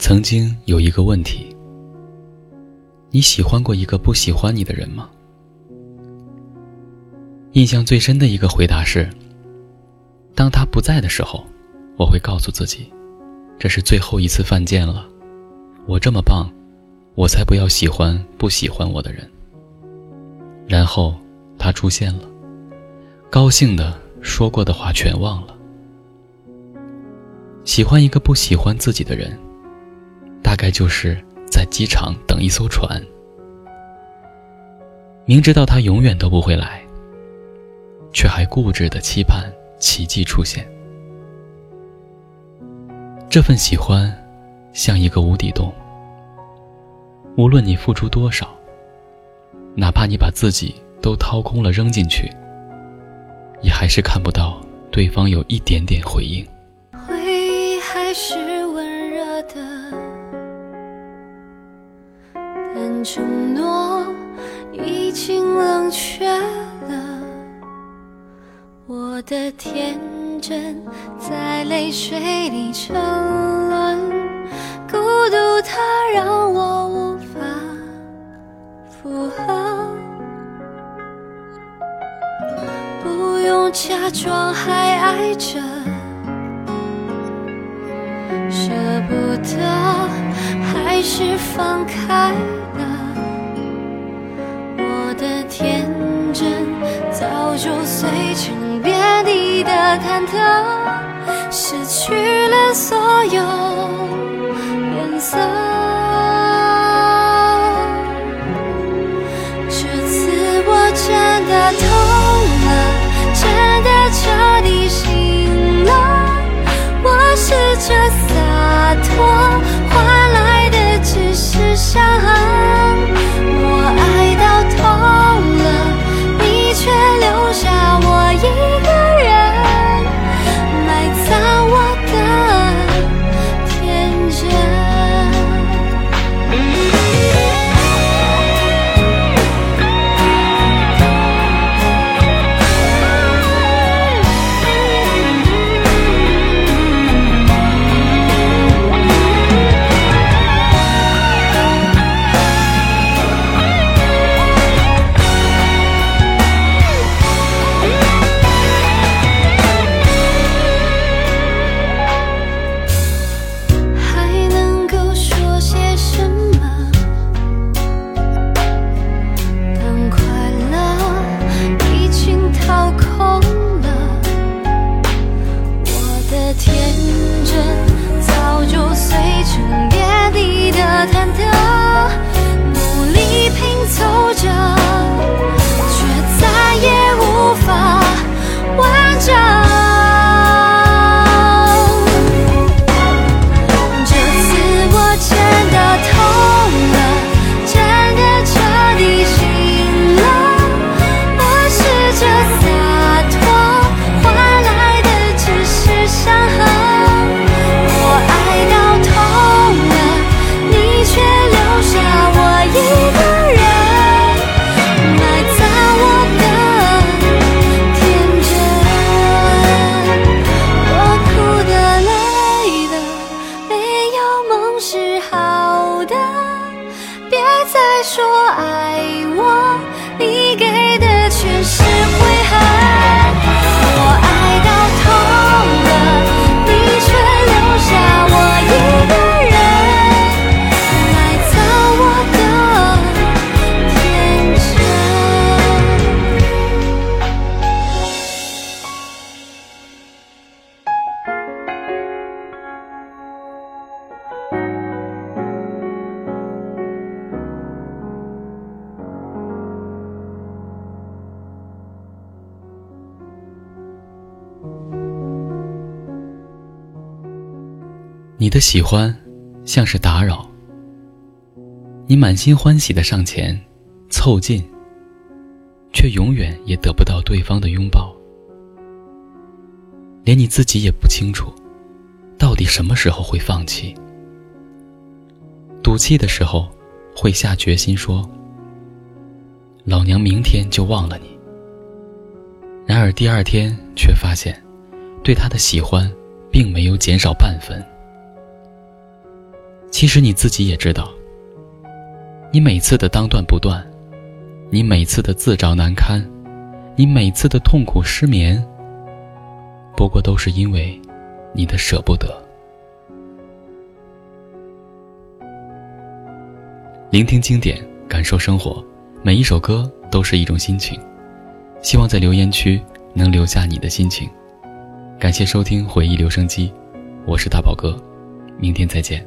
曾经有一个问题：你喜欢过一个不喜欢你的人吗？印象最深的一个回答是：当他不在的时候，我会告诉自己，这是最后一次犯贱了。我这么棒，我才不要喜欢不喜欢我的人。然后他出现了，高兴的说过的话全忘了。喜欢一个不喜欢自己的人，大概就是在机场等一艘船，明知道他永远都不会来，却还固执的期盼奇迹出现。这份喜欢，像一个无底洞，无论你付出多少，哪怕你把自己都掏空了扔进去，也还是看不到对方有一点点回应。还是承诺已经冷却了。我的天真在泪水里沉沦，孤独它让我无法复合。不用假装还爱着。舍不得，还是放开就碎成遍地的忐忑，失去了所有。你的喜欢，像是打扰。你满心欢喜的上前，凑近，却永远也得不到对方的拥抱。连你自己也不清楚，到底什么时候会放弃。赌气的时候，会下决心说：“老娘明天就忘了你。”然而第二天却发现，对他的喜欢，并没有减少半分。其实你自己也知道，你每次的当断不断，你每次的自找难堪，你每次的痛苦失眠，不过都是因为你的舍不得。聆听经典，感受生活，每一首歌都是一种心情。希望在留言区能留下你的心情。感谢收听回忆留声机，我是大宝哥，明天再见。